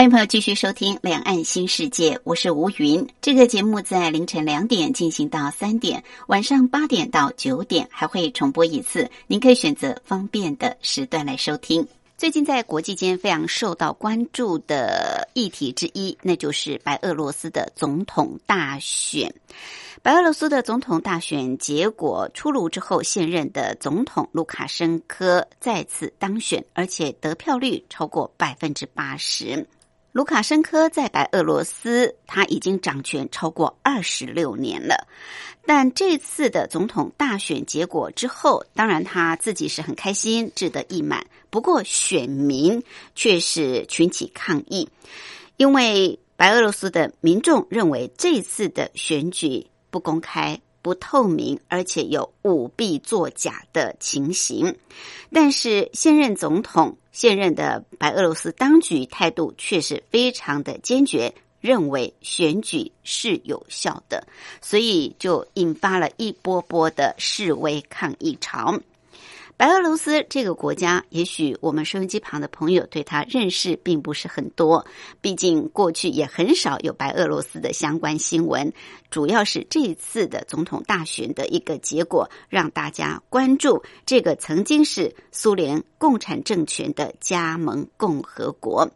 欢迎朋友继续收听《两岸新世界》，我是吴云。这个节目在凌晨两点进行到三点，晚上八点到九点还会重播一次，您可以选择方便的时段来收听。最近在国际间非常受到关注的议题之一，那就是白俄罗斯的总统大选。白俄罗斯的总统大选结果出炉之后，现任的总统卢卡申科再次当选，而且得票率超过百分之八十。卢卡申科在白俄罗斯，他已经掌权超过二十六年了。但这次的总统大选结果之后，当然他自己是很开心，志得意满。不过选民却是群起抗议，因为白俄罗斯的民众认为这次的选举不公开。不透明，而且有舞弊作假的情形。但是现任总统、现任的白俄罗斯当局态度却是非常的坚决，认为选举是有效的，所以就引发了一波波的示威抗议潮。白俄罗斯这个国家，也许我们收音机旁的朋友对他认识并不是很多，毕竟过去也很少有白俄罗斯的相关新闻。主要是这一次的总统大选的一个结果，让大家关注这个曾经是苏联共产政权的加盟共和国。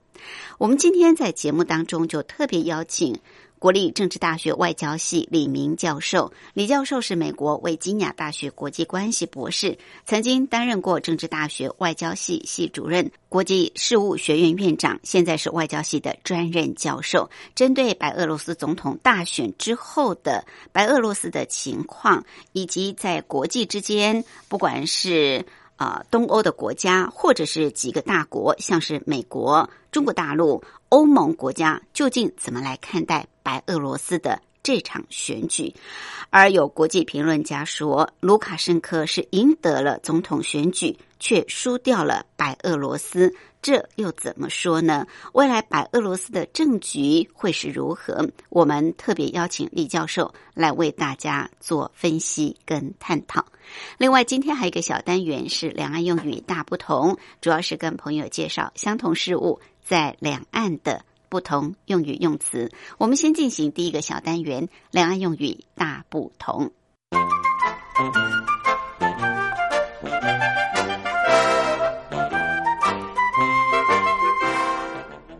我们今天在节目当中就特别邀请。国立政治大学外交系李明教授，李教授是美国维吉尼亚大学国际关系博士，曾经担任过政治大学外交系系主任、国际事务学院院长，现在是外交系的专任教授。针对白俄罗斯总统大选之后的白俄罗斯的情况，以及在国际之间，不管是啊东欧的国家，或者是几个大国，像是美国、中国大陆。欧盟国家究竟怎么来看待白俄罗斯的这场选举？而有国际评论家说，卢卡申科是赢得了总统选举，却输掉了白俄罗斯，这又怎么说呢？未来白俄罗斯的政局会是如何？我们特别邀请李教授来为大家做分析跟探讨。另外，今天还有一个小单元是两岸用语大不同，主要是跟朋友介绍相同事物。在两岸的不同用语用词，我们先进行第一个小单元：两岸用语大不同。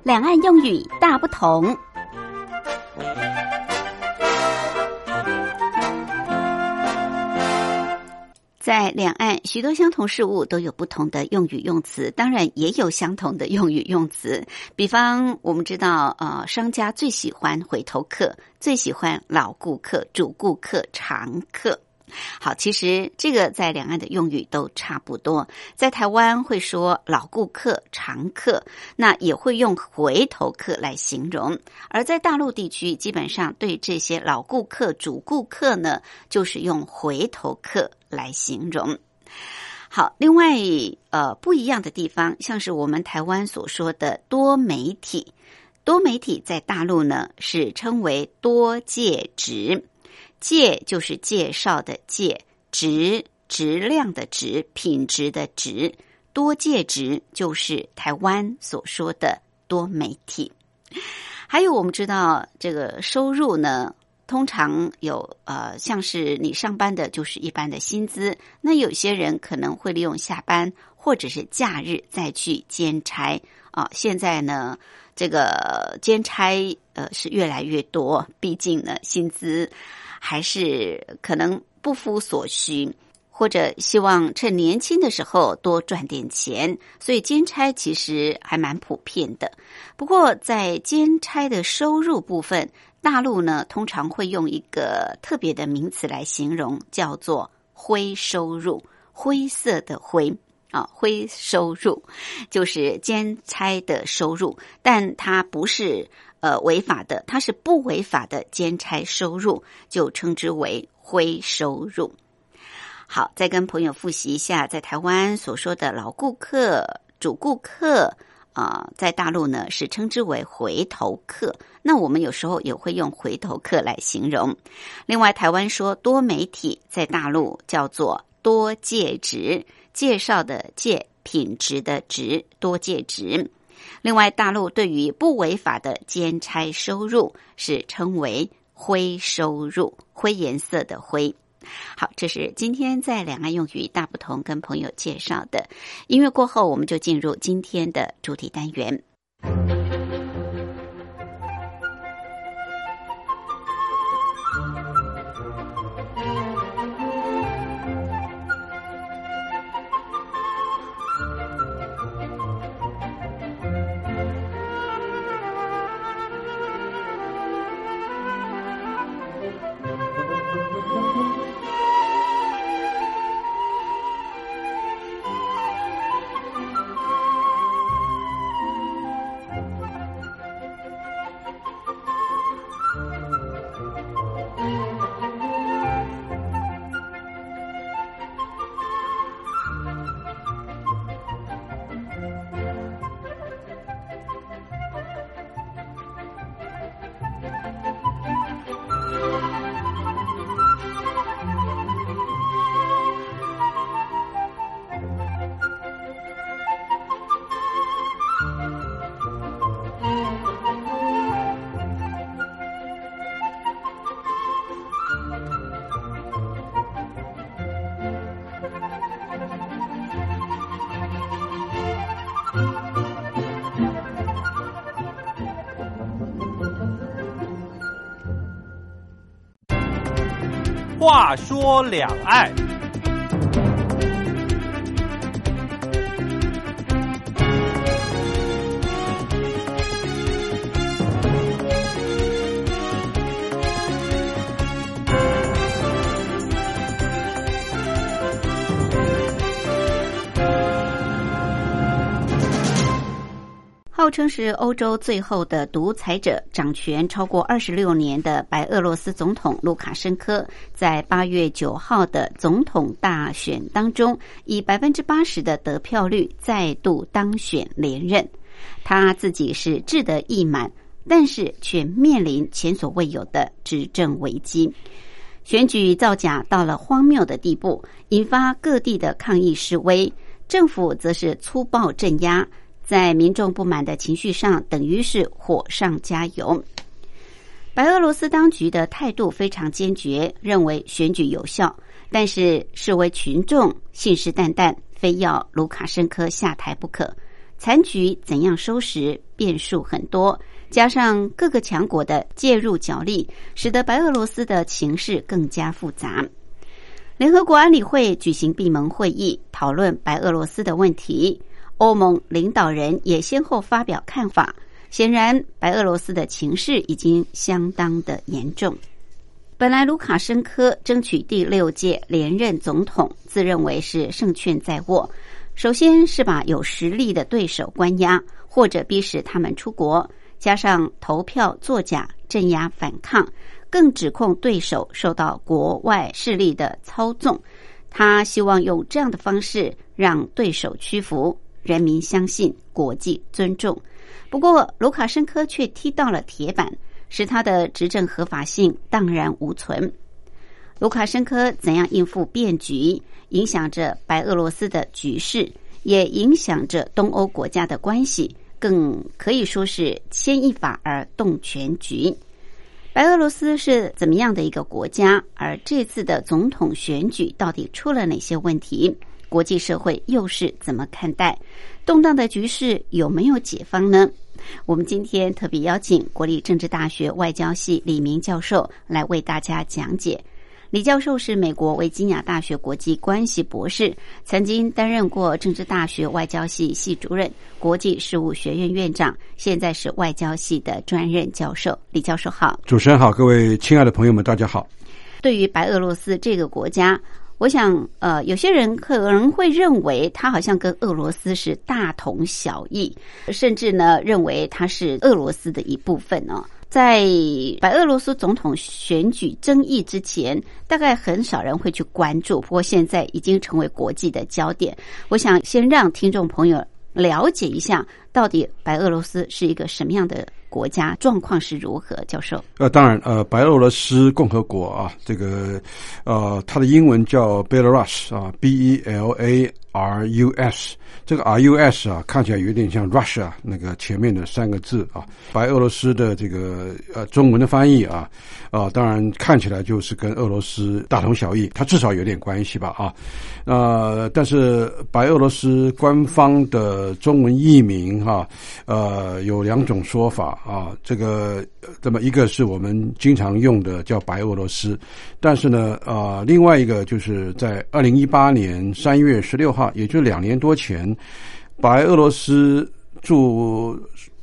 两岸用语大不同。在两岸，许多相同事物都有不同的用语用词，当然也有相同的用语用词。比方，我们知道，呃，商家最喜欢回头客，最喜欢老顾客、主顾客、常客。好，其实这个在两岸的用语都差不多。在台湾会说老顾客、常客，那也会用回头客来形容；而在大陆地区，基本上对这些老顾客、主顾客呢，就是用回头客来形容。好，另外呃不一样的地方，像是我们台湾所说的多媒体，多媒体在大陆呢是称为多介质。介就是介绍的介，质质量的质，品质的质，多介质就是台湾所说的多媒体。还有我们知道这个收入呢，通常有呃，像是你上班的就是一般的薪资，那有些人可能会利用下班或者是假日再去兼差啊。现在呢，这个兼差呃是越来越多，毕竟呢薪资。还是可能不敷所需，或者希望趁年轻的时候多赚点钱，所以兼差其实还蛮普遍的。不过在兼差的收入部分，大陆呢通常会用一个特别的名词来形容，叫做灰收入，灰色的灰啊，灰收入就是兼差的收入，但它不是呃违法的，它是不违法的兼差收入，就称之为灰收入。好，再跟朋友复习一下，在台湾所说的老顾客、主顾客啊，在大陆呢是称之为回头客。那我们有时候也会用回头客来形容。另外，台湾说多媒体，在大陆叫做多介质，介绍的介，品质的质，多介质。另外，大陆对于不违法的兼差收入是称为灰收入，灰颜色的灰。好，这是今天在两岸用语大不同跟朋友介绍的音乐过后，我们就进入今天的主题单元。两岸。号称是欧洲最后的独裁者，掌权超过二十六年的白俄罗斯总统卢卡申科，在八月九号的总统大选当中，以百分之八十的得票率再度当选连任。他自己是志得意满，但是却面临前所未有的执政危机。选举造假到了荒谬的地步，引发各地的抗议示威，政府则是粗暴镇压。在民众不满的情绪上，等于是火上加油。白俄罗斯当局的态度非常坚决，认为选举有效，但是视为群众信誓旦旦，非要卢卡申科下台不可。残局怎样收拾，变数很多，加上各个强国的介入角力，使得白俄罗斯的情势更加复杂。联合国安理会举行闭门会议，讨论白俄罗斯的问题。欧盟领导人也先后发表看法，显然白俄罗斯的情势已经相当的严重。本来卢卡申科争取第六届连任总统，自认为是胜券在握。首先是把有实力的对手关押，或者逼使他们出国，加上投票作假、镇压反抗，更指控对手受到国外势力的操纵。他希望用这样的方式让对手屈服。人民相信，国际尊重。不过，卢卡申科却踢到了铁板，使他的执政合法性荡然无存。卢卡申科怎样应付变局，影响着白俄罗斯的局势，也影响着东欧国家的关系，更可以说是牵一发而动全局。白俄罗斯是怎么样的一个国家？而这次的总统选举到底出了哪些问题？国际社会又是怎么看待动荡的局势？有没有解放呢？我们今天特别邀请国立政治大学外交系李明教授来为大家讲解。李教授是美国维吉尼亚大学国际关系博士，曾经担任过政治大学外交系系主任、国际事务学院院长，现在是外交系的专任教授。李教授好，主持人好，各位亲爱的朋友们，大家好。对于白俄罗斯这个国家。我想，呃，有些人可能会认为它好像跟俄罗斯是大同小异，甚至呢认为它是俄罗斯的一部分呢。在白俄罗斯总统选举争议之前，大概很少人会去关注，不过现在已经成为国际的焦点。我想先让听众朋友了解一下，到底白俄罗斯是一个什么样的国家，状况是如何。教授，呃，当然，呃，白俄罗斯共和国啊，这个，呃，它的英文叫 Belarus 啊，B E L A R U S。这个 R U S 啊，看起来有点像 Russia 那个前面的三个字啊。白俄罗斯的这个呃中文的翻译啊，啊，当然看起来就是跟俄罗斯大同小异，它至少有点关系吧啊。呃，但是白俄罗斯官方的中文译名哈，呃，有两种说法啊。这个这么一个是我们经常用的叫白俄罗斯，但是呢，呃，另外一个就是在二零一八年三月十六号，也就两年多前。白俄罗斯驻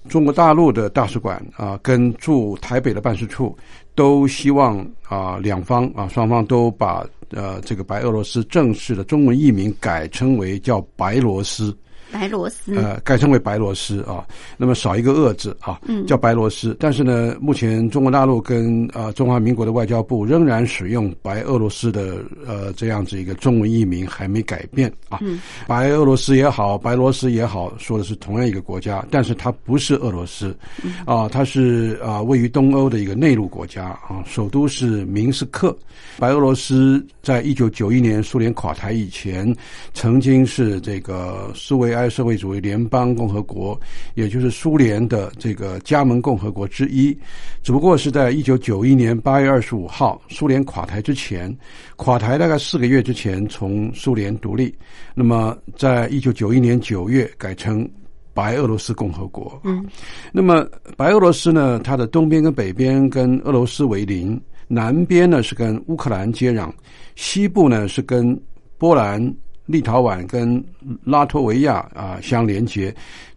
中国大陆的大使馆啊，跟驻台北的办事处都希望啊，两方啊，双方都把呃这个白俄罗斯正式的中文译名改称为叫白罗斯。白罗斯，呃，改称为白罗斯啊，那么少一个恶字啊，叫白罗斯。但是呢，目前中国大陆跟啊中华民国的外交部仍然使用白俄罗斯的呃这样子一个中文译名，还没改变啊。白俄罗斯也好，白罗斯也好，说的是同样一个国家，但是它不是俄罗斯啊，它是啊位于东欧的一个内陆国家啊，首都是明斯克。白俄罗斯在一九九一年苏联垮台以前，曾经是这个苏维埃。社会主义联邦共和国，也就是苏联的这个加盟共和国之一，只不过是在一九九一年八月二十五号苏联垮台之前，垮台大概四个月之前从苏联独立。那么，在一九九一年九月改称白俄罗斯共和国。嗯，那么白俄罗斯呢，它的东边跟北边跟俄罗斯为邻，南边呢是跟乌克兰接壤，西部呢是跟波兰。立陶宛跟拉脱维亚啊相连接，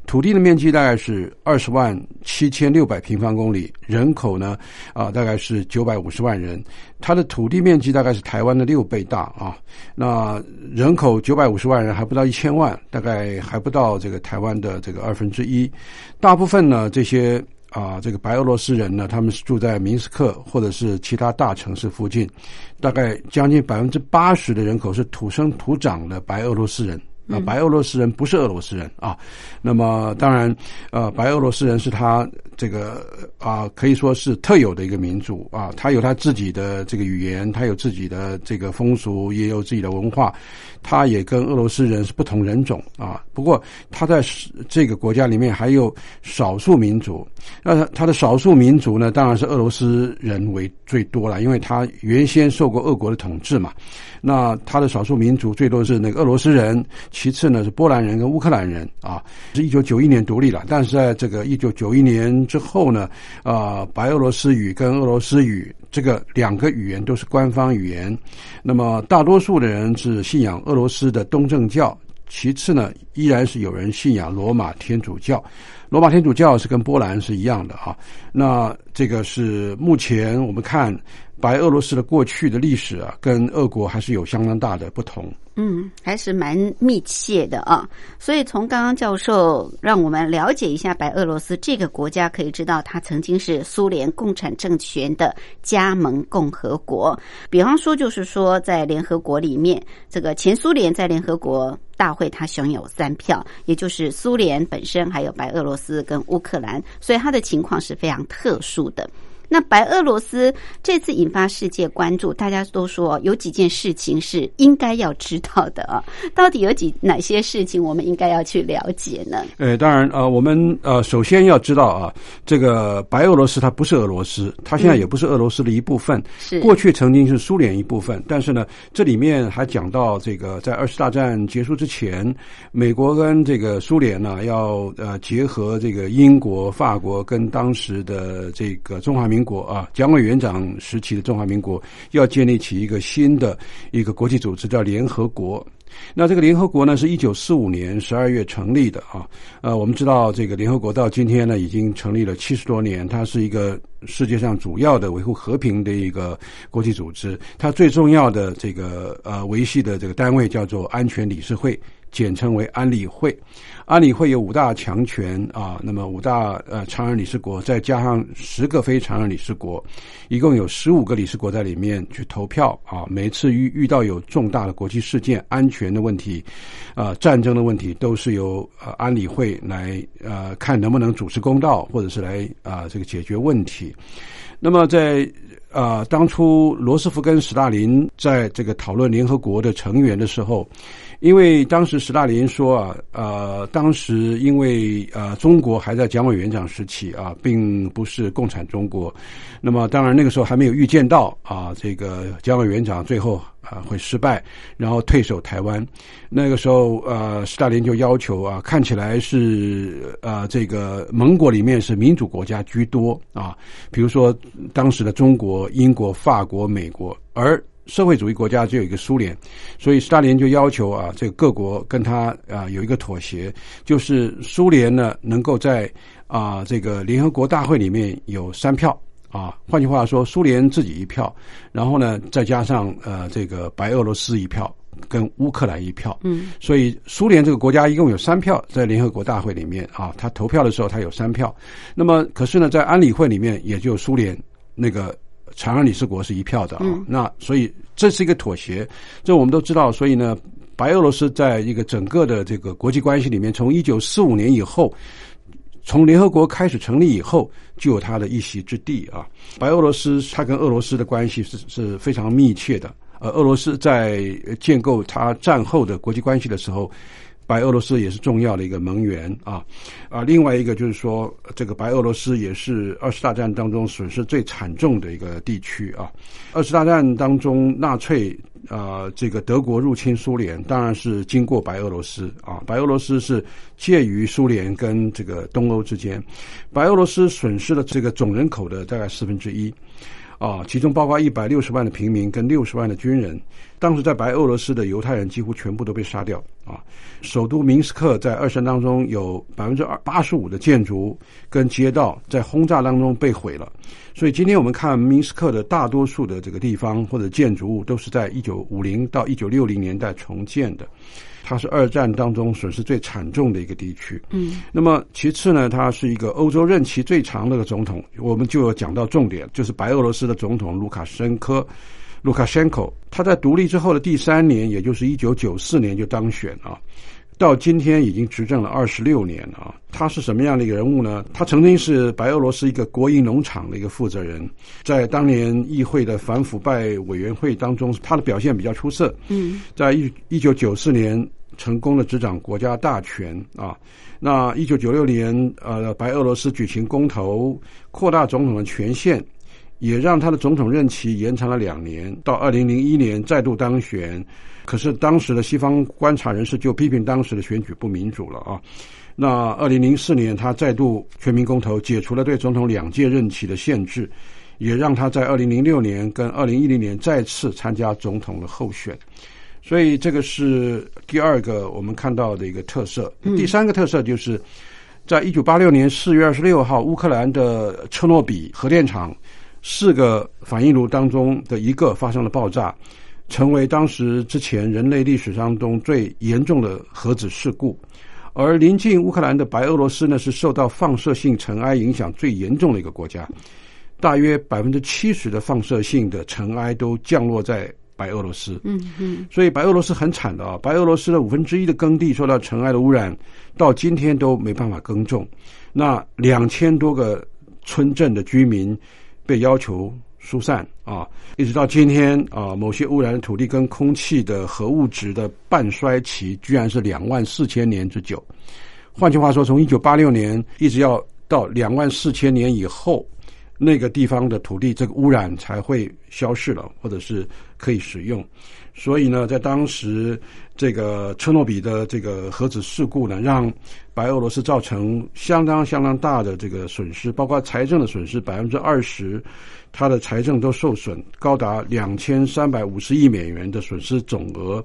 土地的面积大概是二十万七千六百平方公里，人口呢啊大概是九百五十万人，它的土地面积大概是台湾的六倍大啊，那人口九百五十万人还不到一千万，大概还不到这个台湾的这个二分之一，大部分呢这些。啊，这个白俄罗斯人呢，他们是住在明斯克或者是其他大城市附近，大概将近百分之八十的人口是土生土长的白俄罗斯人。啊，白俄罗斯人不是俄罗斯人啊。那么当然，呃，白俄罗斯人是他这个啊，可以说是特有的一个民族啊，他有他自己的这个语言，他有自己的这个风俗，也有自己的文化。他也跟俄罗斯人是不同人种啊，不过他在这个国家里面还有少数民族。那他的少数民族呢，当然是俄罗斯人为最多了，因为他原先受过俄国的统治嘛。那他的少数民族最多是那个俄罗斯人，其次呢是波兰人跟乌克兰人啊。是一九九一年独立了，但是在这个一九九一年之后呢，啊，白俄罗斯语跟俄罗斯语。这个两个语言都是官方语言，那么大多数的人是信仰俄罗斯的东正教，其次呢，依然是有人信仰罗马天主教。罗马天主教是跟波兰是一样的啊。那这个是目前我们看白俄罗斯的过去的历史啊，跟俄国还是有相当大的不同。嗯，还是蛮密切的啊。所以从刚刚教授让我们了解一下白俄罗斯这个国家，可以知道它曾经是苏联共产政权的加盟共和国。比方说，就是说在联合国里面，这个前苏联在联合国大会它享有三票，也就是苏联本身，还有白俄罗斯跟乌克兰，所以它的情况是非常特殊的。那白俄罗斯这次引发世界关注，大家都说有几件事情是应该要知道的啊。到底有几哪些事情我们应该要去了解呢？呃，当然呃，我们呃首先要知道啊，这个白俄罗斯它不是俄罗斯，它现在也不是俄罗斯的一部分。是过去曾经是苏联一部分，但是呢，这里面还讲到这个在二次大战结束之前，美国跟这个苏联呢要呃结合这个英国、法国跟当时的这个中华民。民国啊，蒋委员长时期的中华民国要建立起一个新的一个国际组织，叫联合国。那这个联合国呢，是一九四五年十二月成立的啊。呃，我们知道这个联合国到今天呢，已经成立了七十多年，它是一个世界上主要的维护和平的一个国际组织。它最重要的这个呃维系的这个单位叫做安全理事会。简称为安理会，安理会有五大强权啊，那么五大呃常任理事国，再加上十个非常任理事国，一共有十五个理事国在里面去投票啊。每次遇遇到有重大的国际事件、安全的问题，啊战争的问题，都是由呃安理会来呃看能不能主持公道，或者是来啊这个解决问题。那么在啊当初罗斯福跟斯大林在这个讨论联合国的成员的时候。因为当时斯大林说啊，呃，当时因为呃中国还在蒋委员长时期啊，并不是共产中国，那么当然那个时候还没有预见到啊，这个蒋委员长最后啊会失败，然后退守台湾。那个时候呃，斯大林就要求啊，看起来是呃这个盟国里面是民主国家居多啊，比如说当时的中国、英国、法国、美国，而社会主义国家只有一个苏联，所以斯大林就要求啊，这个各国跟他啊有一个妥协，就是苏联呢能够在啊这个联合国大会里面有三票啊，换句话说，苏联自己一票，然后呢再加上呃这个白俄罗斯一票跟乌克兰一票，嗯，所以苏联这个国家一共有三票在联合国大会里面啊，他投票的时候他有三票，那么可是呢在安理会里面也就苏联那个。常任理事国是一票的啊，那所以这是一个妥协，这我们都知道。所以呢，白俄罗斯在一个整个的这个国际关系里面，从一九四五年以后，从联合国开始成立以后，就有它的一席之地啊。白俄罗斯它跟俄罗斯的关系是是非常密切的，呃，俄罗斯在建构它战后的国际关系的时候。白俄罗斯也是重要的一个盟员啊，啊，另外一个就是说，这个白俄罗斯也是二次大战当中损失最惨重的一个地区啊。二次大战当中，纳粹啊，这个德国入侵苏联，当然是经过白俄罗斯啊。白俄罗斯是介于苏联跟这个东欧之间，白俄罗斯损失了这个总人口的大概四分之一。啊，其中包括一百六十万的平民跟六十万的军人。当时在白俄罗斯的犹太人几乎全部都被杀掉。啊，首都明斯克在二战当中有百分之二八十五的建筑跟街道在轰炸当中被毁了。所以今天我们看明斯克的大多数的这个地方或者建筑物都是在一九五零到一九六零年代重建的。它是二战当中损失最惨重的一个地区。嗯，那么其次呢，它是一个欧洲任期最长的个总统。我们就有讲到重点，就是白俄罗斯的总统卢卡申科，卢卡申科。他在独立之后的第三年，也就是一九九四年就当选啊，到今天已经执政了二十六年啊。他是什么样的一个人物呢？他曾经是白俄罗斯一个国营农场的一个负责人，在当年议会的反腐败委员会当中，他的表现比较出色。嗯，在一一九九四年。成功的执掌国家大权啊！那一九九六年，呃，白俄罗斯举行公投，扩大总统的权限，也让他的总统任期延长了两年，到二零零一年再度当选。可是当时的西方观察人士就批评当时的选举不民主了啊！那二零零四年，他再度全民公投，解除了对总统两届任期的限制，也让他在二零零六年跟二零一零年再次参加总统的候选。所以这个是第二个我们看到的一个特色。第三个特色就是，在一九八六年四月二十六号，乌克兰的车诺比核电厂四个反应炉当中的一个发生了爆炸，成为当时之前人类历史当中最严重的核子事故。而临近乌克兰的白俄罗斯呢，是受到放射性尘埃影响最严重的一个国家，大约百分之七十的放射性的尘埃都降落在。白俄罗斯，嗯嗯，所以白俄罗斯很惨的啊！白俄罗斯的五分之一的耕地受到尘埃的污染，到今天都没办法耕种。那两千多个村镇的居民被要求疏散啊，一直到今天啊，某些污染的土地跟空气的核物质的半衰期居然是两万四千年之久。换句话说，从一九八六年一直要到两万四千年以后。那个地方的土地，这个污染才会消失了，或者是可以使用。所以呢，在当时这个车诺比的这个核子事故呢，让白俄罗斯造成相当相当大的这个损失，包括财政的损失百分之二十，它的财政都受损，高达两千三百五十亿美元的损失总额。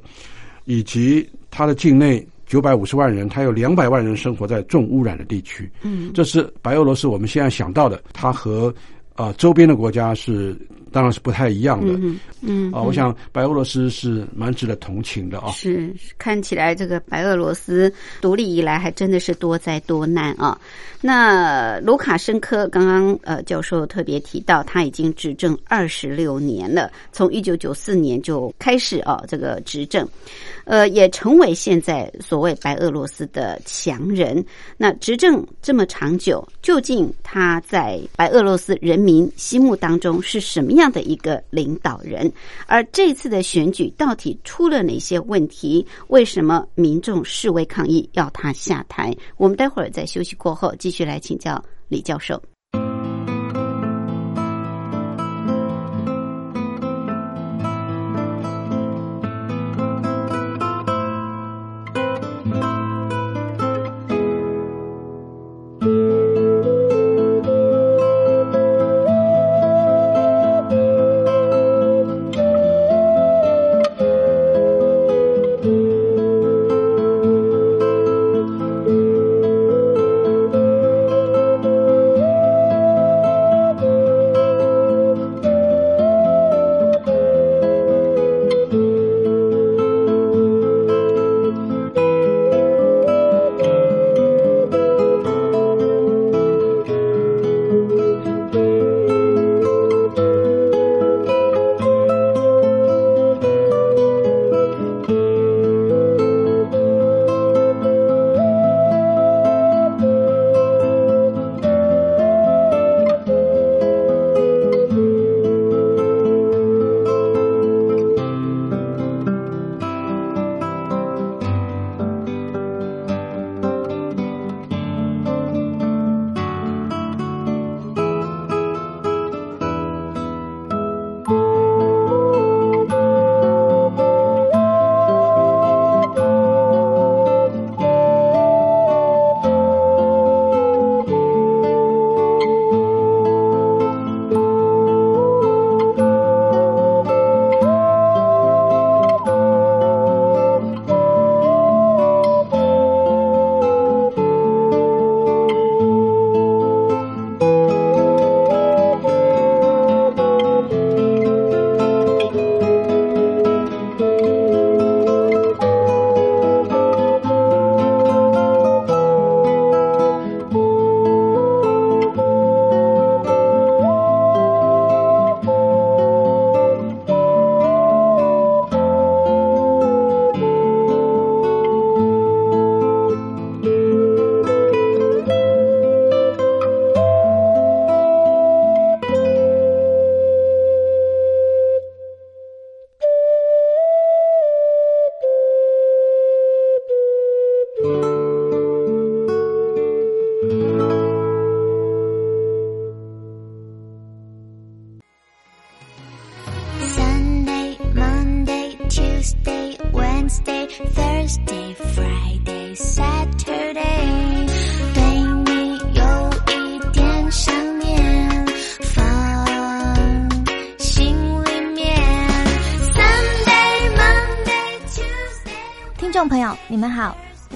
以及它的境内九百五十万人，他有两百万人生活在重污染的地区。嗯，这是白俄罗斯我们现在想到的，它和啊周边的国家是当然是不太一样的。嗯嗯啊，我想白俄罗斯是蛮值得同情的啊。是看起来这个白俄罗斯独立以来还真的是多灾多难啊。那卢卡申科刚刚呃教授特别提到，他已经执政二十六年了，从一九九四年就开始啊这个执政，呃也成为现在所谓白俄罗斯的强人。那执政这么长久，究竟他在白俄罗斯人民心目当中是什么样这样的一个领导人？而这次的选举到底出了哪些问题？为什么民众示威抗议要他下台？我们待会儿在休息过后继续来请教李教授。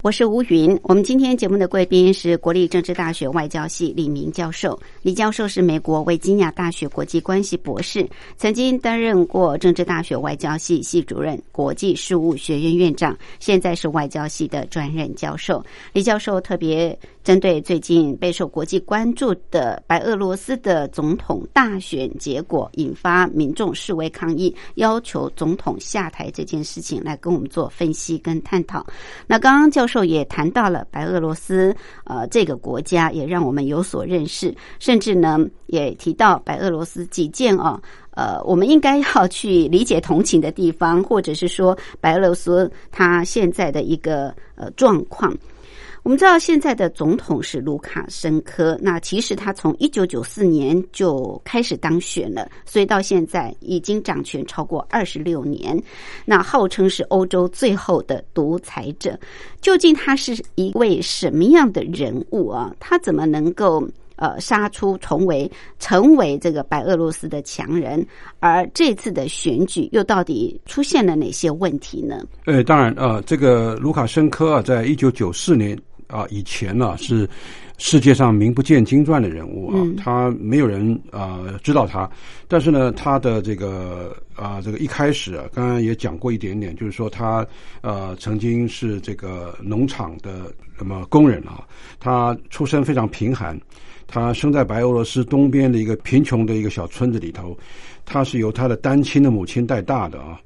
我是吴云。我们今天节目的贵宾是国立政治大学外交系李明教授。李教授是美国维吉尼亚大学国际关系博士，曾经担任过政治大学外交系系主任、国际事务学院院长，现在是外交系的专任教授。李教授特别针对最近备受国际关注的白俄罗斯的总统大选结果，引发民众示威抗议，要求总统下台这件事情，来跟我们做分析跟探讨。那刚刚教授也谈到了白俄罗斯，呃，这个国家也让我们有所认识，甚至呢也提到白俄罗斯几件哦。呃，我们应该要去理解同情的地方，或者是说白俄罗斯它现在的一个呃状况。我们知道现在的总统是卢卡申科，那其实他从一九九四年就开始当选了，所以到现在已经掌权超过二十六年。那号称是欧洲最后的独裁者，究竟他是一位什么样的人物啊？他怎么能够？呃，杀出重围，成为这个白俄罗斯的强人。而这次的选举又到底出现了哪些问题呢？呃，当然啊，这个卢卡申科啊，在一九九四年啊以前呢，是世界上名不见经传的人物啊，他没有人啊知道他。但是呢，他的这个啊，这个一开始啊，刚刚也讲过一点点，就是说他呃曾经是这个农场的什么工人啊，他出身非常贫寒。他生在白俄罗斯东边的一个贫穷的一个小村子里头，他是由他的单亲的母亲带大的啊。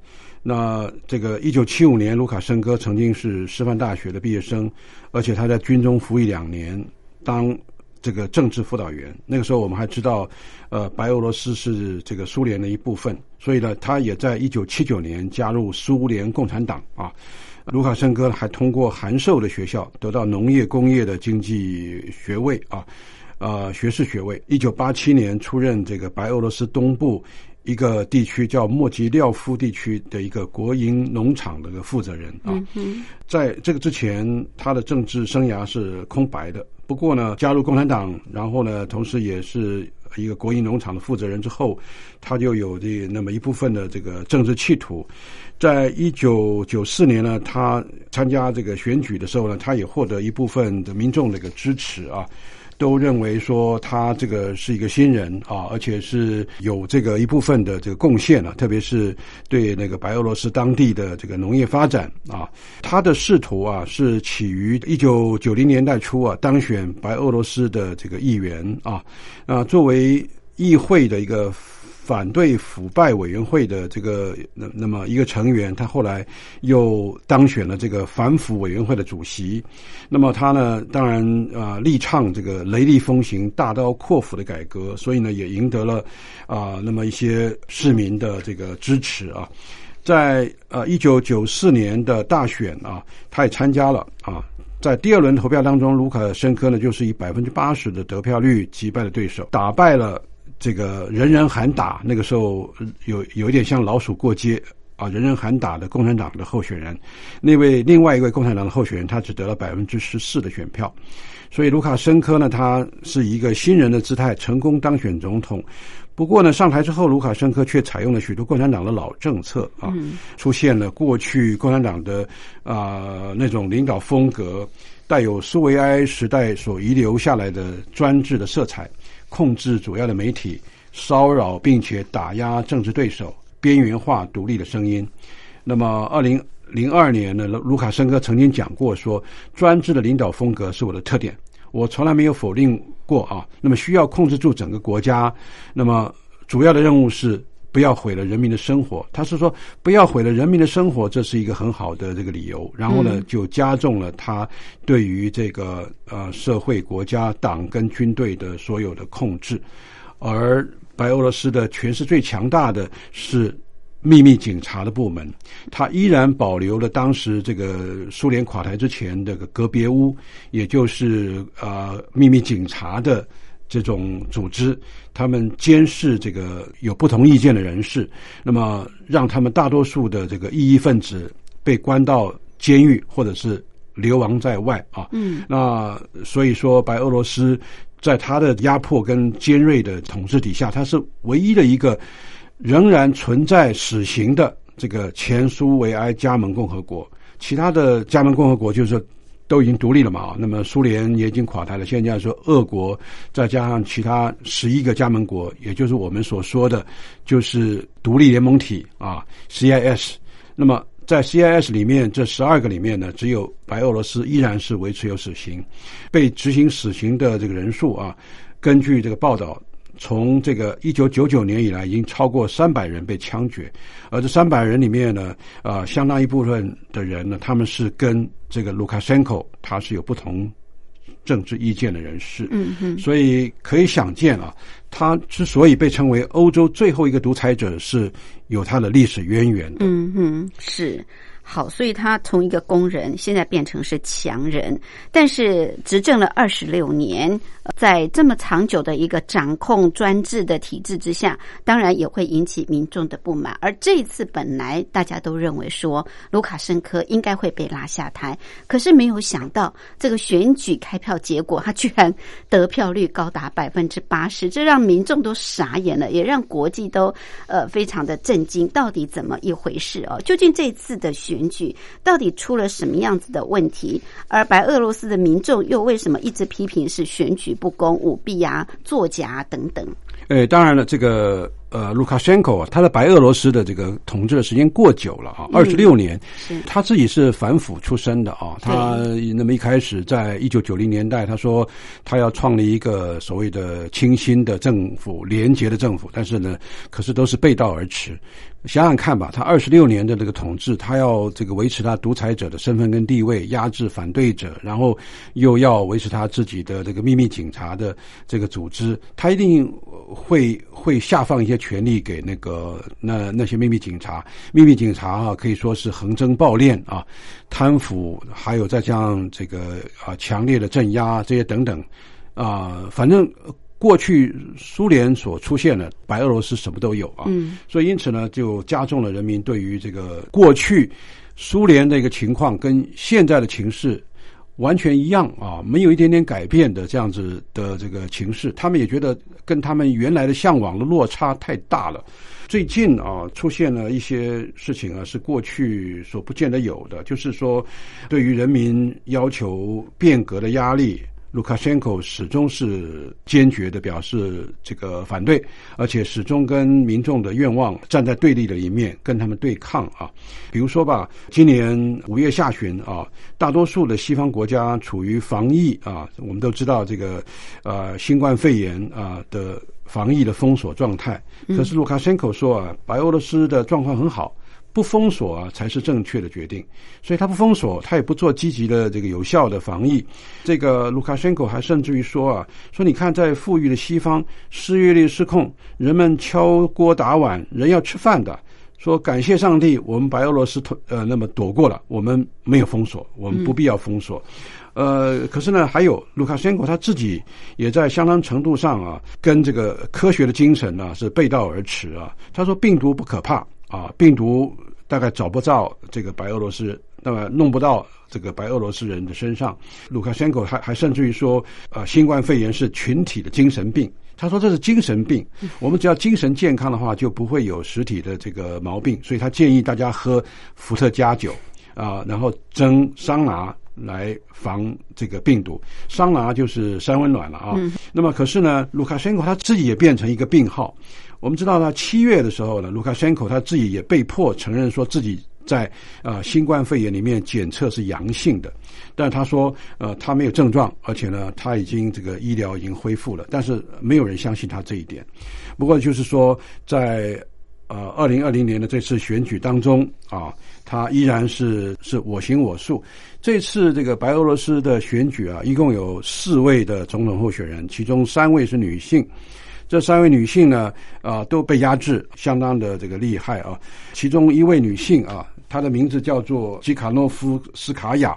那这个一九七五年，卢卡申科曾经是师范大学的毕业生，而且他在军中服役两年，当这个政治辅导员。那个时候我们还知道，呃，白俄罗斯是这个苏联的一部分，所以呢，他也在一九七九年加入苏联共产党啊。卢卡申科还通过函授的学校得到农业工业的经济学位啊。呃，学士学位。一九八七年出任这个白俄罗斯东部一个地区叫莫吉廖夫地区的一个国营农场的一个负责人啊。在这个之前，他的政治生涯是空白的。不过呢，加入共产党，然后呢，同时也是一个国营农场的负责人之后，他就有这那么一部分的这个政治企图。在一九九四年呢，他参加这个选举的时候呢，他也获得一部分的民众的一个支持啊。都认为说他这个是一个新人啊，而且是有这个一部分的这个贡献啊，特别是对那个白俄罗斯当地的这个农业发展啊，他的仕途啊是起于一九九零年代初啊，当选白俄罗斯的这个议员啊，啊作为议会的一个。反对腐败委员会的这个那那么一个成员，他后来又当选了这个反腐委员会的主席。那么他呢，当然啊，力倡这个雷厉风行、大刀阔斧的改革，所以呢，也赢得了啊那么一些市民的这个支持啊。在呃一九九四年的大选啊，他也参加了啊，在第二轮投票当中，卢卡申科呢就是以百分之八十的得票率击败了对手，打败了。这个人人喊打，那个时候有有一点像老鼠过街啊！人人喊打的共产党的候选人，那位另外一位共产党的候选人，他只得了百分之十四的选票，所以卢卡申科呢，他是一个新人的姿态，成功当选总统。不过呢，上台之后，卢卡申科却采用了许多共产党的老政策啊，出现了过去共产党的啊那种领导风格，带有苏维埃时代所遗留下来的专制的色彩。控制主要的媒体，骚扰并且打压政治对手，边缘化独立的声音。那么，二零零二年呢，卢卡申科曾经讲过说，专制的领导风格是我的特点，我从来没有否定过啊。那么，需要控制住整个国家，那么主要的任务是。不要毁了人民的生活，他是说不要毁了人民的生活，这是一个很好的这个理由。然后呢，就加重了他对于这个呃社会、国家、党跟军队的所有的控制。而白俄罗斯的权势最强大的是秘密警察的部门，他依然保留了当时这个苏联垮台之前的个格别乌，也就是呃秘密警察的。这种组织，他们监视这个有不同意见的人士，那么让他们大多数的这个异议分子被关到监狱，或者是流亡在外啊。嗯，那所以说，白俄罗斯在他的压迫跟尖锐的统治底下，它是唯一的一个仍然存在死刑的这个前苏维埃加盟共和国。其他的加盟共和国就是。都已经独立了嘛？那么苏联也已经垮台了。现在说俄国，再加上其他十一个加盟国，也就是我们所说的，就是独立联盟体啊，CIS。那么在 CIS 里面，这十二个里面呢，只有白俄罗斯依然是维持有死刑，被执行死刑的这个人数啊，根据这个报道。从这个一九九九年以来，已经超过三百人被枪决，而这三百人里面呢，啊，相当一部分的人呢，他们是跟这个卢卡申科他是有不同政治意见的人士，嗯嗯，所以可以想见啊，他之所以被称为欧洲最后一个独裁者，是有他的历史渊源的，嗯嗯，是。好，所以他从一个工人现在变成是强人，但是执政了二十六年，在这么长久的一个掌控专制的体制之下，当然也会引起民众的不满。而这一次本来大家都认为说卢卡申科应该会被拉下台，可是没有想到这个选举开票结果，他居然得票率高达百分之八十，这让民众都傻眼了，也让国际都呃非常的震惊，到底怎么一回事哦？究竟这次的选举到底出了什么样子的问题？而白俄罗斯的民众又为什么一直批评是选举不公、舞弊啊、作假啊等等？呃，当然了，这个呃，卢卡申科啊，他在白俄罗斯的这个统治的时间过久了啊，二十六年，是他自己是反腐出身的啊，他那么一开始在一九九零年代，他说他要创立一个所谓的清新的政府、廉洁的政府，但是呢，可是都是背道而驰。想想看吧，他二十六年的这个统治，他要这个维持他独裁者的身份跟地位，压制反对者，然后又要维持他自己的这个秘密警察的这个组织，他一定会会下放一些权力给那个那那些秘密警察。秘密警察啊，可以说是横征暴敛啊，贪腐，还有再加上这个啊强烈的镇压这些等等啊，反正。过去苏联所出现的白俄罗斯什么都有啊，嗯，所以因此呢，就加重了人民对于这个过去苏联的一个情况跟现在的情势完全一样啊，没有一点点改变的这样子的这个情势，他们也觉得跟他们原来的向往的落差太大了。最近啊，出现了一些事情啊，是过去所不见得有的，就是说，对于人民要求变革的压力。卢卡申科始终是坚决的表示这个反对，而且始终跟民众的愿望站在对立的一面，跟他们对抗啊。比如说吧，今年五月下旬啊，大多数的西方国家处于防疫啊，我们都知道这个呃新冠肺炎啊的防疫的封锁状态。可是卢卡申科说啊，白俄罗斯的状况很好。不封锁啊，才是正确的决定。所以他不封锁，他也不做积极的这个有效的防疫。这个卢卡申科还甚至于说啊，说你看在富裕的西方，失业率失控，人们敲锅打碗，人要吃饭的。说感谢上帝，我们白俄罗斯呃那么躲过了，我们没有封锁，我们不必要封锁。呃，可是呢，还有卢卡申科他自己也在相当程度上啊，跟这个科学的精神呢是背道而驰啊。他说病毒不可怕。啊，病毒大概找不到这个白俄罗斯，那么弄不到这个白俄罗斯人的身上。卢卡申科还还甚至于说，呃，新冠肺炎是群体的精神病。他说这是精神病，我们只要精神健康的话，就不会有实体的这个毛病。所以他建议大家喝伏特加酒啊，然后蒸桑拿来防这个病毒。桑拿就是三温暖了啊。那么可是呢，卢卡申科他自己也变成一个病号。我们知道呢，七月的时候呢，卢卡申科他自己也被迫承认说自己在呃新冠肺炎里面检测是阳性的，但他说呃他没有症状，而且呢他已经这个医疗已经恢复了，但是没有人相信他这一点。不过就是说在呃二零二零年的这次选举当中啊，他依然是是我行我素。这次这个白俄罗斯的选举啊，一共有四位的总统候选人，其中三位是女性。这三位女性呢，啊，都被压制，相当的这个厉害啊。其中一位女性啊，她的名字叫做吉卡诺夫斯卡娅。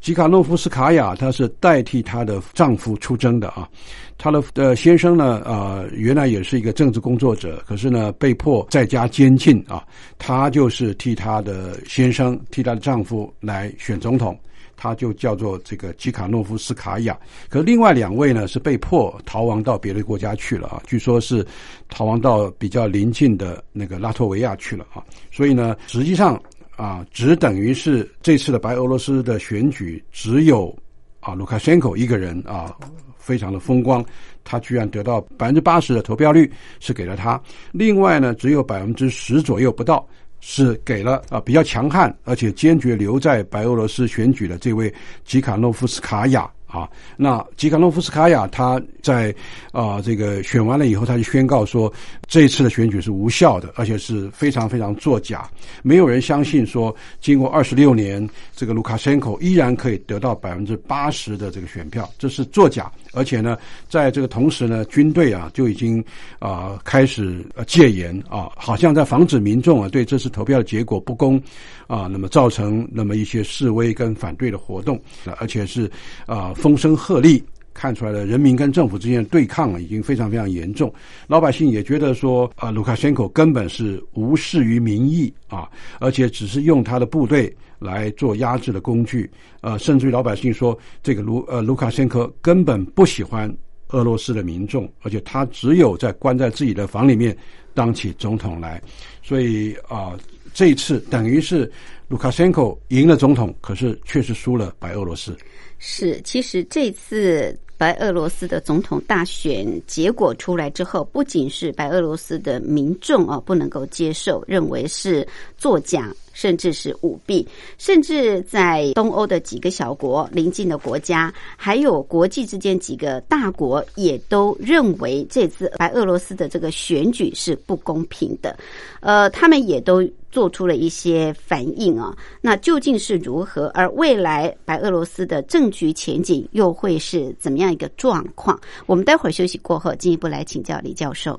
吉卡诺夫斯卡娅，她是代替她的丈夫出征的啊。她的呃先生呢，啊，原来也是一个政治工作者，可是呢，被迫在家监禁啊。她就是替她的先生，替她的丈夫来选总统。他就叫做这个吉卡诺夫斯卡娅，可另外两位呢是被迫逃亡到别的国家去了啊，据说是逃亡到比较邻近的那个拉脱维亚去了啊，所以呢，实际上啊，只等于是这次的白俄罗斯的选举只有啊卢卡申科一个人啊，非常的风光，他居然得到百分之八十的投票率是给了他，另外呢只有百分之十左右不到。是给了啊比较强悍，而且坚决留在白俄罗斯选举的这位吉卡诺夫斯卡娅啊。那吉卡诺夫斯卡娅他在啊这个选完了以后，他就宣告说这一次的选举是无效的，而且是非常非常作假。没有人相信说，经过二十六年，这个卢卡申科依然可以得到百分之八十的这个选票，这是作假。而且呢，在这个同时呢，军队啊就已经啊、开始戒严啊，好像在防止民众啊对这次投票的结果不公啊，那么造成那么一些示威跟反对的活动，而且是啊风声鹤唳。看出来了，人民跟政府之间的对抗，已经非常非常严重。老百姓也觉得说，啊，卢卡申科根本是无视于民意啊，而且只是用他的部队来做压制的工具。呃，甚至于老百姓说，这个卢呃卢卡申科根本不喜欢俄罗斯的民众，而且他只有在关在自己的房里面当起总统来。所以啊、这一次等于是卢卡申科赢了总统，可是确实输了白俄罗斯。是，其实这次白俄罗斯的总统大选结果出来之后，不仅是白俄罗斯的民众啊不能够接受，认为是作假。甚至是舞弊，甚至在东欧的几个小国、邻近的国家，还有国际之间几个大国，也都认为这次白俄罗斯的这个选举是不公平的。呃，他们也都做出了一些反应啊。那究竟是如何？而未来白俄罗斯的政局前景又会是怎么样一个状况？我们待会儿休息过后，进一步来请教李教授。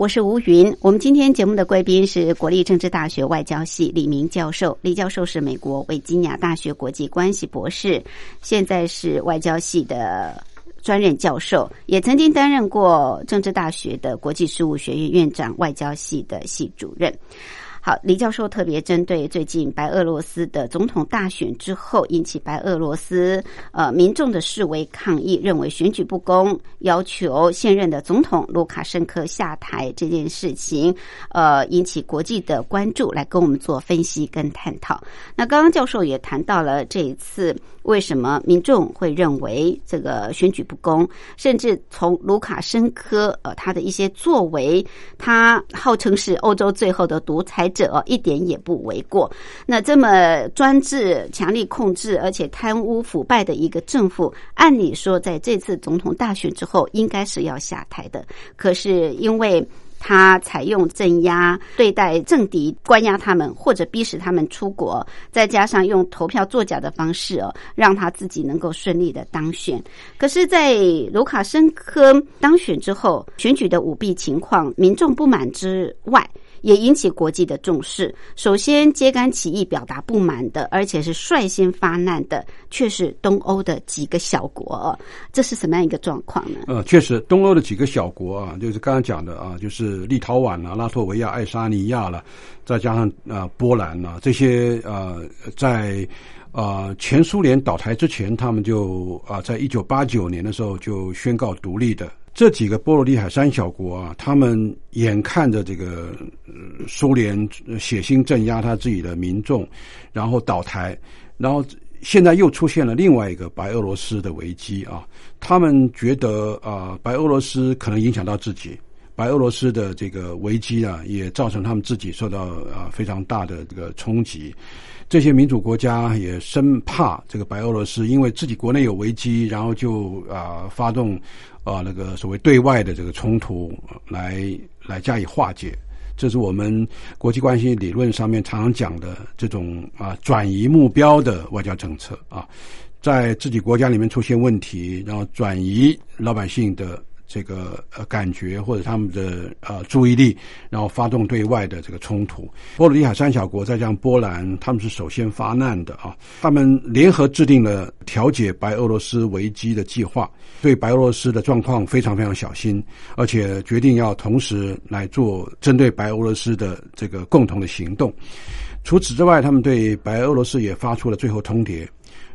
我是吴云。我们今天节目的贵宾是国立政治大学外交系李明教授。李教授是美国维吉尼亚大学国际关系博士，现在是外交系的专任教授，也曾经担任过政治大学的国际事务学院院长、外交系的系主任。好，李教授特别针对最近白俄罗斯的总统大选之后引起白俄罗斯呃民众的示威抗议，认为选举不公，要求现任的总统卢卡申科下台这件事情，呃引起国际的关注，来跟我们做分析跟探讨。那刚刚教授也谈到了这一次为什么民众会认为这个选举不公，甚至从卢卡申科呃他的一些作为，他号称是欧洲最后的独裁者，一点也不为过。那这么专制、强力控制，而且贪污腐败的一个政府，按理说在这次总统大选之后，应该是要下台的。可是因为他采用镇压对待政敌，关押他们或者逼使他们出国，再加上用投票作假的方式哦，让他自己能够顺利的当选。可是，在卢卡申科当选之后，选举的舞弊情况，民众不满之外。也引起国际的重视。首先揭竿起义表达不满的，而且是率先发难的，却是东欧的几个小国。这是什么样一个状况呢？呃，确实，东欧的几个小国啊，就是刚刚讲的啊，就是立陶宛啊、拉脱维亚、爱沙尼亚了，再加上啊波兰啊这些呃，在啊前苏联倒台之前，他们就啊在一九八九年的时候就宣告独立的。这几个波罗的海三小国啊，他们眼看着这个呃苏联血腥镇压他自己的民众，然后倒台，然后现在又出现了另外一个白俄罗斯的危机啊，他们觉得啊，白俄罗斯可能影响到自己，白俄罗斯的这个危机啊，也造成他们自己受到啊非常大的这个冲击。这些民主国家也生怕这个白俄罗斯因为自己国内有危机，然后就啊发动啊那个所谓对外的这个冲突来来加以化解。这是我们国际关系理论上面常常讲的这种啊转移目标的外交政策啊，在自己国家里面出现问题，然后转移老百姓的。这个呃感觉或者他们的呃注意力，然后发动对外的这个冲突。波罗的海三小国再加上波兰，他们是首先发难的啊。他们联合制定了调解白俄罗斯危机的计划，对白俄罗斯的状况非常非常小心，而且决定要同时来做针对白俄罗斯的这个共同的行动。除此之外，他们对白俄罗斯也发出了最后通牒，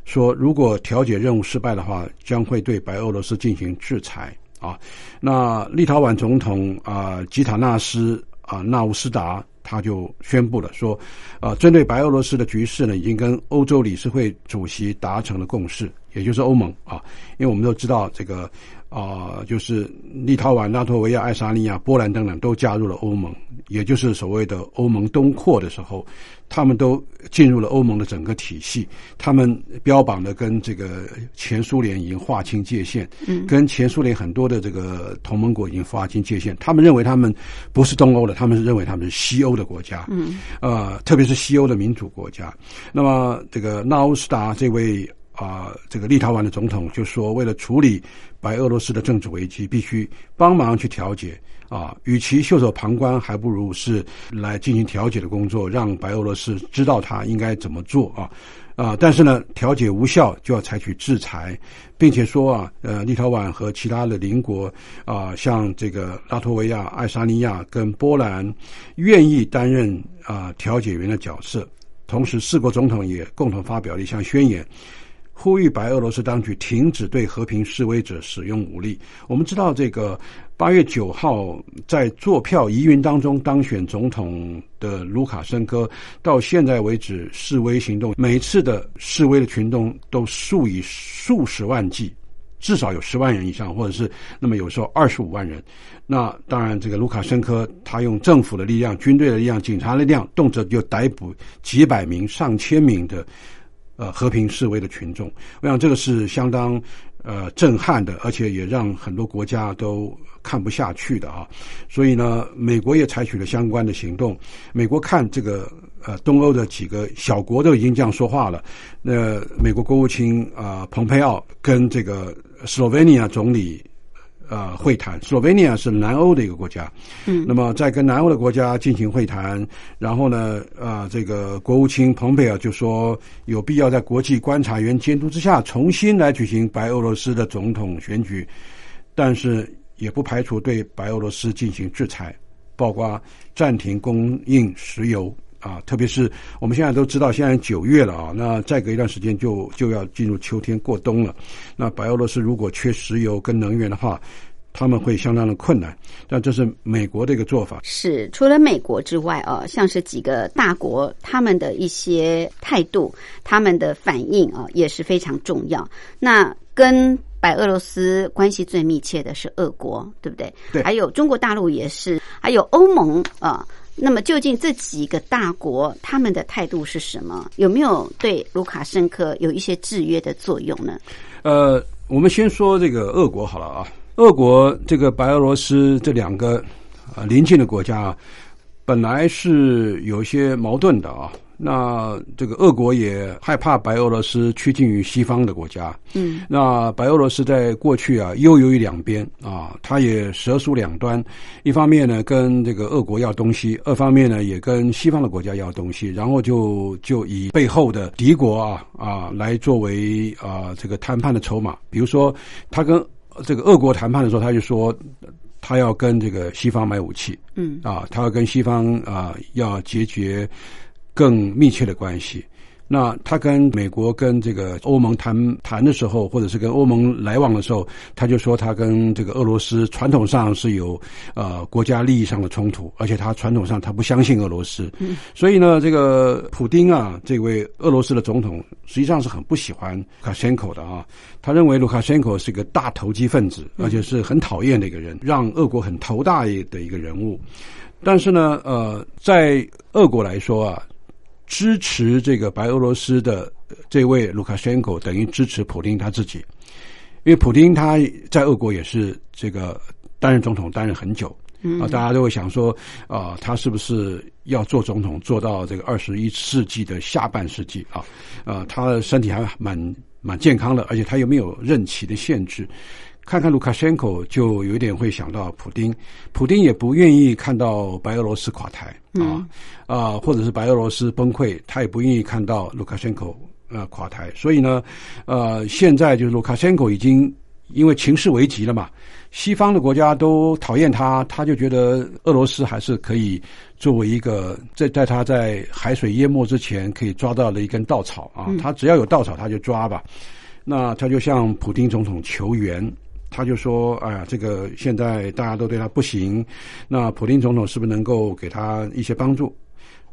说如果调解任务失败的话，将会对白俄罗斯进行制裁。啊，那立陶宛总统啊吉塔纳斯啊纳乌斯达他就宣布了说，啊，针对白俄罗斯的局势呢，已经跟欧洲理事会主席达成了共识，也就是欧盟啊，因为我们都知道这个啊，就是立陶宛、拉脱维亚、爱沙尼亚、波兰等等都加入了欧盟，也就是所谓的欧盟东扩的时候。他们都进入了欧盟的整个体系，他们标榜的跟这个前苏联已经划清界限，嗯，跟前苏联很多的这个同盟国已经划清界限。他们认为他们不是东欧的，他们是认为他们是西欧的国家，嗯，呃，特别是西欧的民主国家。那么这个纳乌斯达这位啊，这个立陶宛的总统就说，为了处理白俄罗斯的政治危机，必须帮忙去调解。啊，与其袖手旁观，还不如是来进行调解的工作，让白俄罗斯知道他应该怎么做啊啊！但是呢，调解无效就要采取制裁，并且说啊，呃，立陶宛和其他的邻国啊，像这个拉脱维亚、爱沙尼亚跟波兰，愿意担任啊调解员的角色。同时，四国总统也共同发表了一项宣言。呼吁白俄罗斯当局停止对和平示威者使用武力。我们知道，这个八月九号在坐票疑云当中当选总统的卢卡申科，到现在为止示威行动，每次的示威的群众都数以数十万计，至少有十万人以上，或者是那么有时候二十五万人。那当然，这个卢卡申科他用政府的力量、军队的力量、警察力量，动辄就逮捕几百名、上千名的。呃，和平示威的群众，我想这个是相当呃震撼的，而且也让很多国家都看不下去的啊。所以呢，美国也采取了相关的行动。美国看这个呃东欧的几个小国都已经这样说话了，那美国国务卿啊蓬佩奥跟这个斯洛文尼亚总理呃会谈。斯洛文尼亚是南欧的一个国家，嗯那么在跟南欧的国家进行会谈，然后呢，呃，这个国务卿蓬佩奥就说有必要在国际观察员监督之下重新来举行白俄罗斯的总统选举，但是也不排除对白俄罗斯进行制裁，包括暂停供应石油。啊，特别是我们现在都知道，现在九月了啊，那再隔一段时间就就要进入秋天过冬了。那白俄罗斯如果缺石油跟能源的话，他们会相当的困难。但这是美国的一个做法。是除了美国之外啊，像是几个大国，他们的一些态度、他们的反应啊，也是非常重要。那跟白俄罗斯关系最密切的是俄国，对不对？对还有中国大陆也是，还有欧盟啊。那么究竟这几个大国他们的态度是什么？有没有对卢卡申科有一些制约的作用呢？呃，我们先说这个俄国好了啊。俄国这个白俄罗斯这两个啊邻近的国家啊，本来是有些矛盾的啊。那这个俄国也害怕白俄罗斯趋近于西方的国家，嗯，那白俄罗斯在过去啊又游于两边啊，它也蛇鼠两端，一方面呢跟这个俄国要东西，二方面呢也跟西方的国家要东西，然后就就以背后的敌国啊啊来作为啊这个谈判的筹码，比如说他跟这个俄国谈判的时候，他就说他要跟这个西方买武器，嗯。啊，他要跟西方啊要解决更密切的关系。那他跟美国跟这个欧盟谈谈的时候，或者是跟欧盟来往的时候，他就说他跟这个俄罗斯传统上是有呃国家利益上的冲突，而且他传统上他不相信俄罗斯，嗯所以呢，这个普丁啊，这位俄罗斯的总统实际上是很不喜欢卢卡申科的啊，他认为卢卡申科是个大投机分子，而且是很讨厌的一个人，让俄国很头大的一个人物。但是呢，呃，在俄国来说啊，支持这个白俄罗斯的这位卢卡申科等于支持普丁他自己，因为普丁他在俄国也是这个担任总统担任很久。啊，大家都会想说，啊，他是不是要做总统做到这个二十一世纪的下半世纪啊？呃，他的身体还蛮蛮健康的，而且他又没有任期的限制。看看卢卡申科，就有一点会想到普丁。普丁也不愿意看到白俄罗斯垮台啊啊，或者是白俄罗斯崩溃，他也不愿意看到卢卡申科呃垮台。所以呢，呃，现在就是卢卡申科已经因为情势危急了嘛。西方的国家都讨厌他，他就觉得俄罗斯还是可以作为一个在在他在海水淹没之前可以抓到的一根稻草啊，他只要有稻草他就抓吧。那他就向普丁总统求援，他就说：“哎呀，这个现在大家都对他不行，那普丁总统是不是能够给他一些帮助？”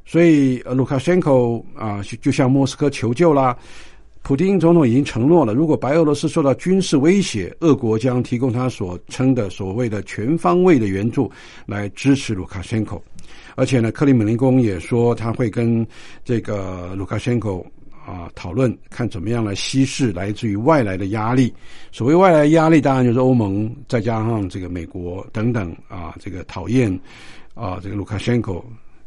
所以卢卡申科啊就向莫斯科求救啦。普丁总统已经承诺了，如果白俄罗斯受到军事威胁，俄国将提供他所称的所谓的全方位的援助来支持卢卡申科。而且呢，克里姆林宫也说他会跟这个卢卡申科啊讨论，看怎么样来稀释来自于外来的压力。所谓外来压力，当然就是欧盟再加上这个美国等等啊，这个讨厌啊这个卢卡申科。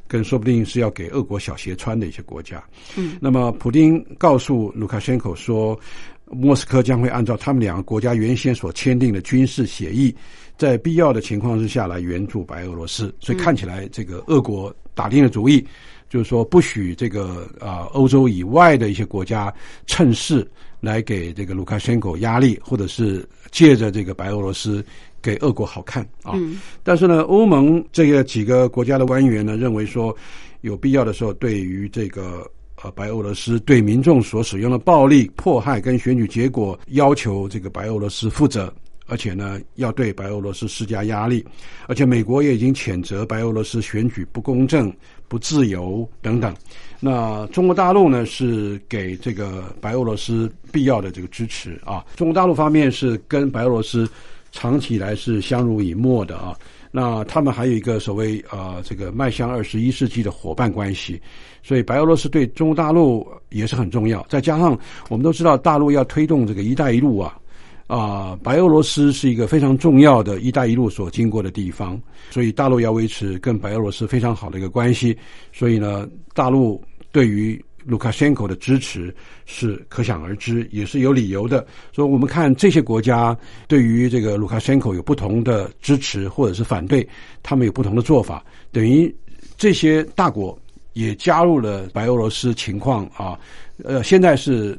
跟说不定是要给俄国小鞋穿的一些国家，嗯，那么普丁告诉卢卡申科说，莫斯科将会按照他们两个国家原先所签订的军事协议，在必要的情况之下来援助白俄罗斯。所以看起来，这个俄国打定了主意，就是说不许这个啊欧洲以外的一些国家趁势来给这个卢卡申科压力，或者是借着这个白俄罗斯。给俄国好看啊！嗯、但是呢，欧盟这个几个国家的官员呢，认为说有必要的时候，对于这个呃白俄罗斯对民众所使用的暴力迫害跟选举结果，要求这个白俄罗斯负责，而且呢，要对白俄罗斯施加压力。而且美国也已经谴责白俄罗斯选举不公正、不自由等等。那中国大陆呢，是给这个白俄罗斯必要的这个支持啊。中国大陆方面是跟白俄罗斯。长期以来是相濡以沫的啊，那他们还有一个所谓啊、这个迈向二十一世纪的伙伴关系，所以白俄罗斯对中国大陆也是很重要。再加上我们都知道大陆要推动这个“一带一路”啊，啊，白俄罗斯是一个非常重要的一带一路所经过的地方，所以大陆要维持跟白俄罗斯非常好的一个关系。所以呢，大陆对于卢卡申科的支持是可想而知，也是有理由的。所以，我们看这些国家对于这个卢卡申科有不同的支持或者是反对，他们有不同的做法，等于这些大国也加入了白俄罗斯情况啊。呃，现在是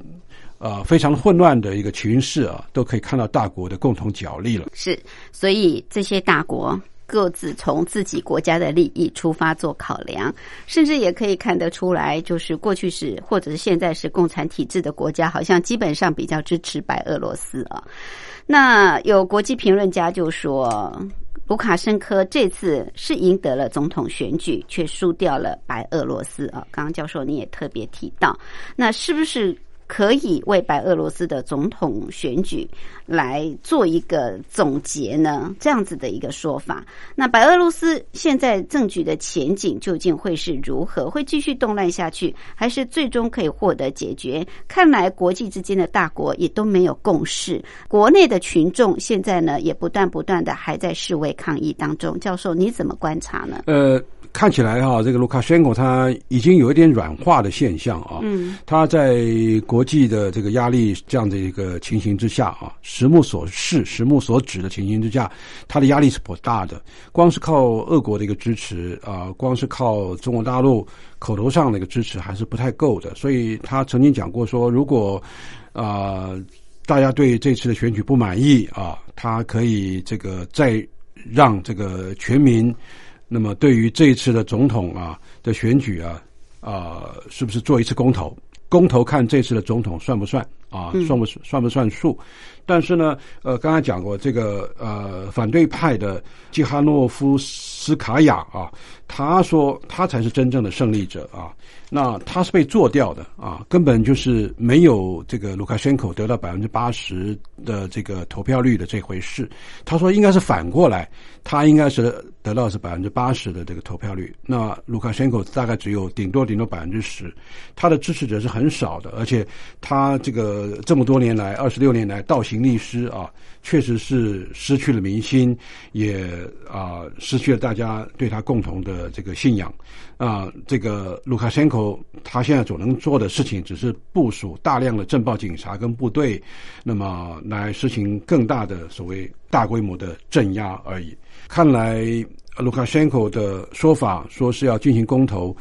呃非常混乱的一个情势啊，都可以看到大国的共同角力了。是，所以这些大国各自从自己国家的利益出发做考量，甚至也可以看得出来，就是过去是或者是现在是共产体制的国家，好像基本上比较支持白俄罗斯啊。那有国际评论家就说，卢卡申科这次是赢得了总统选举，却输掉了白俄罗斯啊。刚刚教授你也特别提到，那是不是？可以为白俄罗斯的总统选举来做一个总结呢？这样子的一个说法。那白俄罗斯现在政局的前景究竟会是如何？会继续动乱下去，还是最终可以获得解决？看来国际之间的大国也都没有共识，国内的群众现在呢也不断不断的还在示威抗议当中。教授，你怎么观察呢？呃。看起来哈，这个卢卡申科他已经有一点软化的现象啊。嗯，他在国际的这个压力这样的一个情形之下啊，实目所示、实目所指的情形之下，他的压力是颇大的。光是靠俄国的一个支持啊，光是靠中国大陆口头上的一个支持还是不太够的。所以他曾经讲过说，如果啊大家对这次的选举不满意啊，他可以这个再让这个全民。那么，对于这一次的总统啊的选举啊啊，是不是做一次公投？公投看这次的总统算不算啊？算不算不算数？但是呢，呃，刚才讲过这个呃，反对派的基哈诺夫斯卡娅啊，他说他才是真正的胜利者啊。那他是被做掉的啊，根本就是没有这个卢卡申科得到百分之八十的这个投票率的这回事。他说应该是反过来，他应该是得到是百分之八十的这个投票率。那卢卡申科大概只有顶多顶多百分之十，他的支持者是很少的，而且他这个这么多年来二十六年来倒行逆施啊，确实是失去了民心，也啊失去了大家对他共同的这个信仰啊。这个卢卡申科。他现在所能做的事情，只是部署大量的政报警察跟部队，那么来实行更大的所谓大规模的镇压而已。看来卢卡申科的说法说是要进行公投，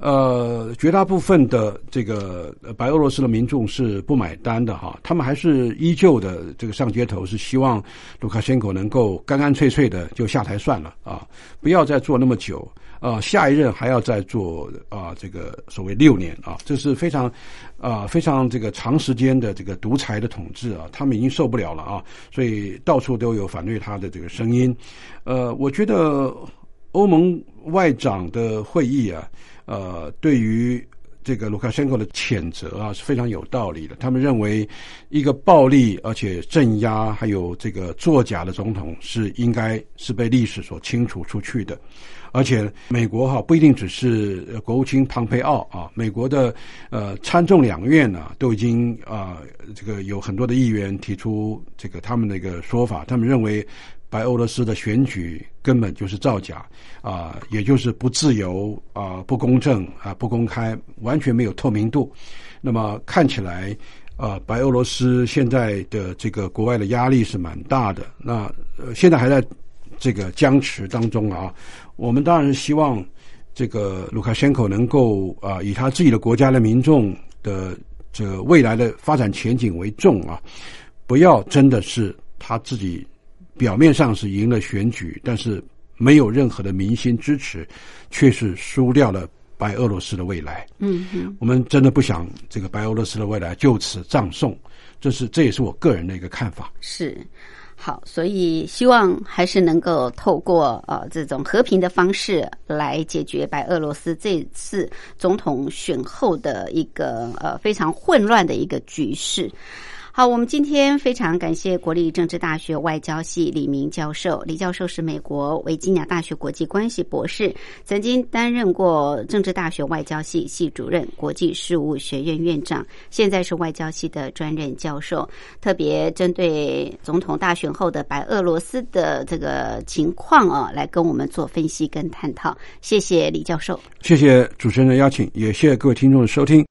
呃，绝大部分的这个白俄罗斯的民众是不买单的哈，他们还是依旧的这个上街头，是希望卢卡申科能够干干脆脆的就下台算了啊，不要再做那么久。呃，下一任还要再做啊，这个所谓六年啊，这是非常啊非常这个长时间的这个独裁的统治啊，他们已经受不了了啊，所以到处都有反对他的这个声音。呃，我觉得欧盟外长的会议啊，呃，对于这个卢卡申科的谴责啊是非常有道理的。他们认为一个暴力而且镇压还有这个作假的总统是应该是被历史所清除出去的。而且美国哈不一定只是国务卿庞培奥啊，美国的呃参众两院呢都已经啊这个有很多的议员提出这个他们的一个说法，他们认为白俄罗斯的选举根本就是造假啊，也就是不自由啊、不公正啊、不公开，完全没有透明度。那么看起来啊，白俄罗斯现在的这个国外的压力是蛮大的。那现在还在这个僵持当中啊。我们当然是希望这个卢卡申科能够啊，以他自己的国家的民众的这个未来的发展前景为重啊，不要真的是他自己表面上是赢了选举，但是没有任何的民心支持，却是输掉了白俄罗斯的未来。嗯嗯，我们真的不想这个白俄罗斯的未来就此葬送，这是这也是我个人的一个看法。是。好，所以希望还是能够透过呃这种和平的方式来解决白俄罗斯这次总统选后的一个呃非常混乱的一个局势。好，我们今天非常感谢国立政治大学外交系李明教授。李教授是美国维吉尼亚大学国际关系博士，曾经担任过政治大学外交系系主任、国际事务学院院长，现在是外交系的专任教授。特别针对总统大选后的白俄罗斯的这个情况啊，来跟我们做分析跟探讨。谢谢李教授，谢谢主持人的邀请，也谢谢各位听众的收听。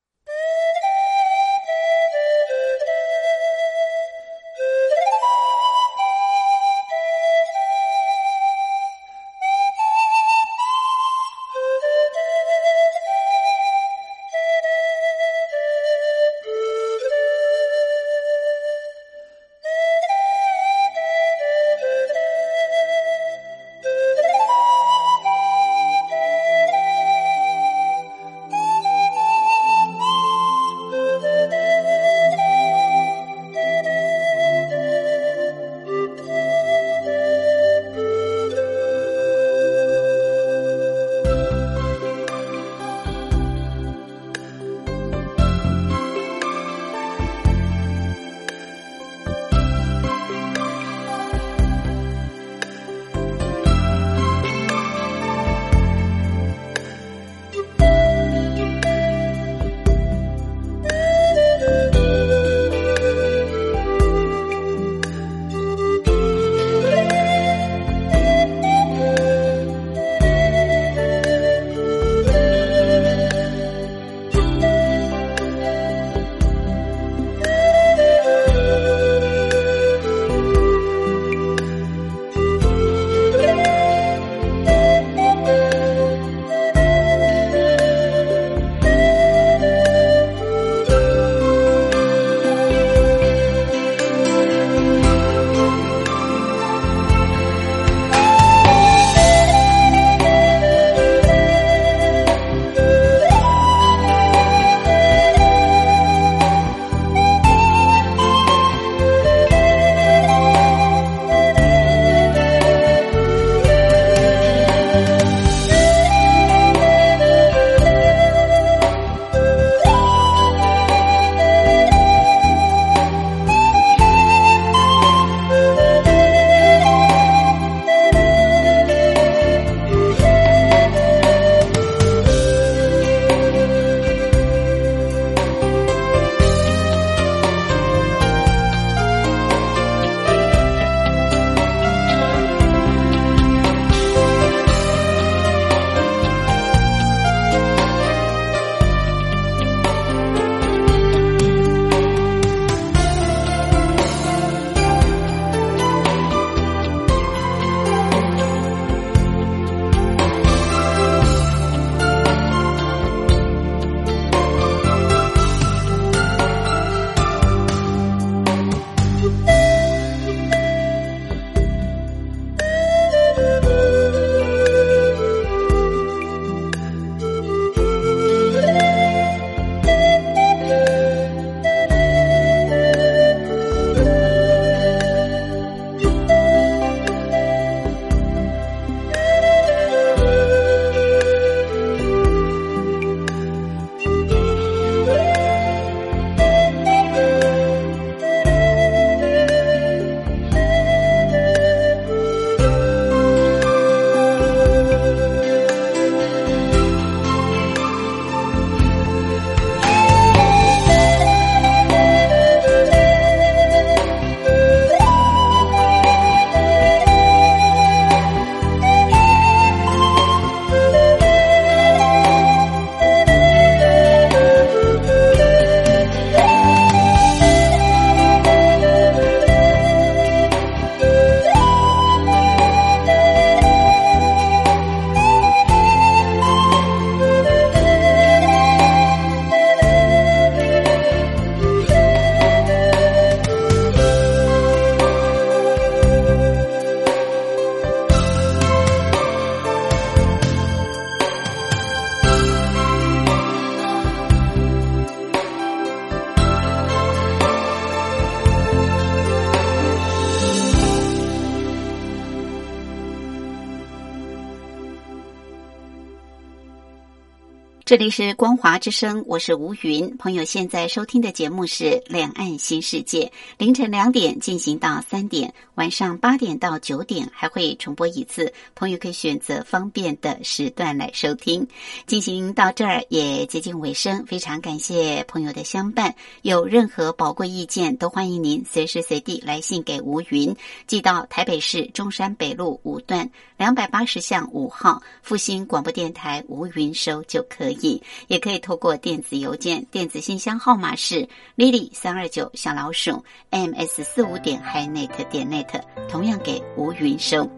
这里是光华之声，我是吴云。朋友现在收听的节目是《两岸新世界》，凌晨两点进行到三点，晚上八点到九点还会重播一次。朋友可以选择方便的时段来收听。进行到这儿也接近尾声，非常感谢朋友的相伴。有任何宝贵意见，都欢迎您随时随地来信给吴云，寄到台北市中山北路五段两百八十巷五号复兴广播电台吴云收就可以。也可以透过电子邮件，电子信箱号码是 lily 三二九小老鼠 ms 四五点 hinet 点 net，同样给吴云收。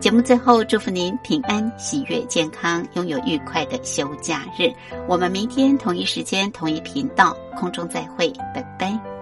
节目最后祝福您平安、喜悦、健康，拥有愉快的休假日。我们明天同一时间、同一频道空中再会，拜拜。